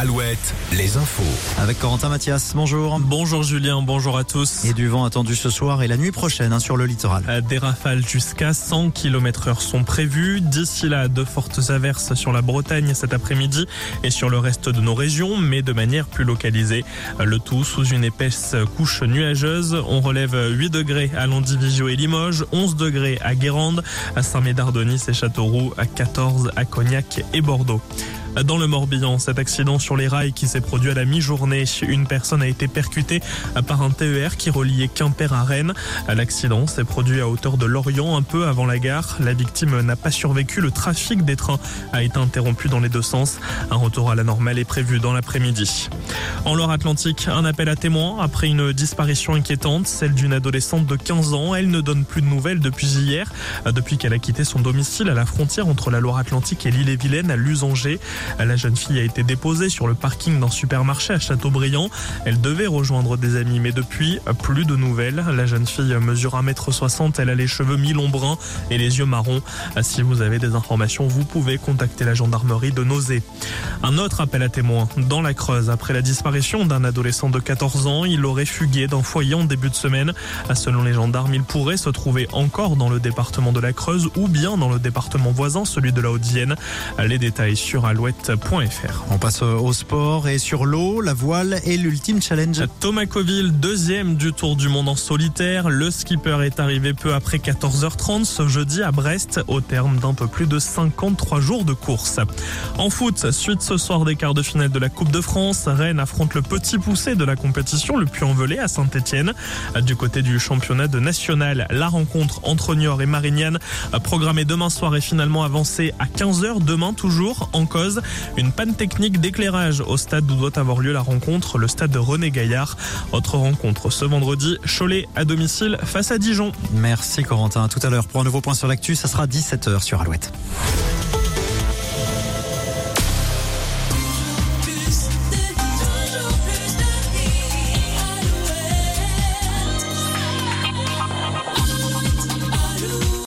Alouette, les infos. Avec Corentin Mathias, bonjour. Bonjour Julien, bonjour à tous. Et du vent attendu ce soir et la nuit prochaine hein, sur le littoral. Euh, Des rafales jusqu'à 100 km heure sont prévues. D'ici là, de fortes averses sur la Bretagne cet après-midi et sur le reste de nos régions, mais de manière plus localisée. Le tout sous une épaisse couche nuageuse. On relève 8 degrés à Landivigio et Limoges, 11 degrés à Guérande, à Saint-Médard-de-Nice et Châteauroux, à 14 à Cognac et Bordeaux. Dans le Morbihan, cet accident sur les rails qui s'est produit à la mi-journée, une personne a été percutée par un TER qui reliait Quimper à Rennes. L'accident s'est produit à hauteur de Lorient, un peu avant la gare. La victime n'a pas survécu. Le trafic des trains a été interrompu dans les deux sens. Un retour à la normale est prévu dans l'après-midi. En Loire-Atlantique, un appel à témoins après une disparition inquiétante, celle d'une adolescente de 15 ans. Elle ne donne plus de nouvelles depuis hier, depuis qu'elle a quitté son domicile à la frontière entre la Loire-Atlantique et l'île-et-Vilaine à Lusanger. La jeune fille a été déposée sur le parking d'un supermarché à Châteaubriand. Elle devait rejoindre des amis, mais depuis, plus de nouvelles. La jeune fille mesure 1m60, elle a les cheveux mi-long brun et les yeux marrons. Si vous avez des informations, vous pouvez contacter la gendarmerie de Nausée. Un autre appel à témoins dans la Creuse après la disparition d'un adolescent de 14 ans. Il aurait fugué d'un foyer en début de semaine. Selon les gendarmes, il pourrait se trouver encore dans le département de la Creuse ou bien dans le département voisin, celui de la Haute-Vienne. Les détails sur Alouette. On passe au sport et sur l'eau, la voile et l'ultime challenge. Thomas Coville, deuxième du Tour du Monde en solitaire. Le skipper est arrivé peu après 14h30 ce jeudi à Brest au terme d'un peu plus de 53 jours de course. En foot, suite ce soir des quarts de finale de la Coupe de France, Rennes affronte le petit poussé de la compétition, le Puy-en-Velay à Saint-Etienne. Du côté du championnat de national, la rencontre entre Niort et Marignane programmée demain soir est finalement avancée à 15h demain toujours en cause une panne technique d'éclairage au stade où doit avoir lieu la rencontre, le stade de René Gaillard. Autre rencontre ce vendredi, Cholet à domicile face à Dijon. Merci Corentin. Tout à l'heure pour un nouveau point sur l'actu, ça sera 17h sur Alouette.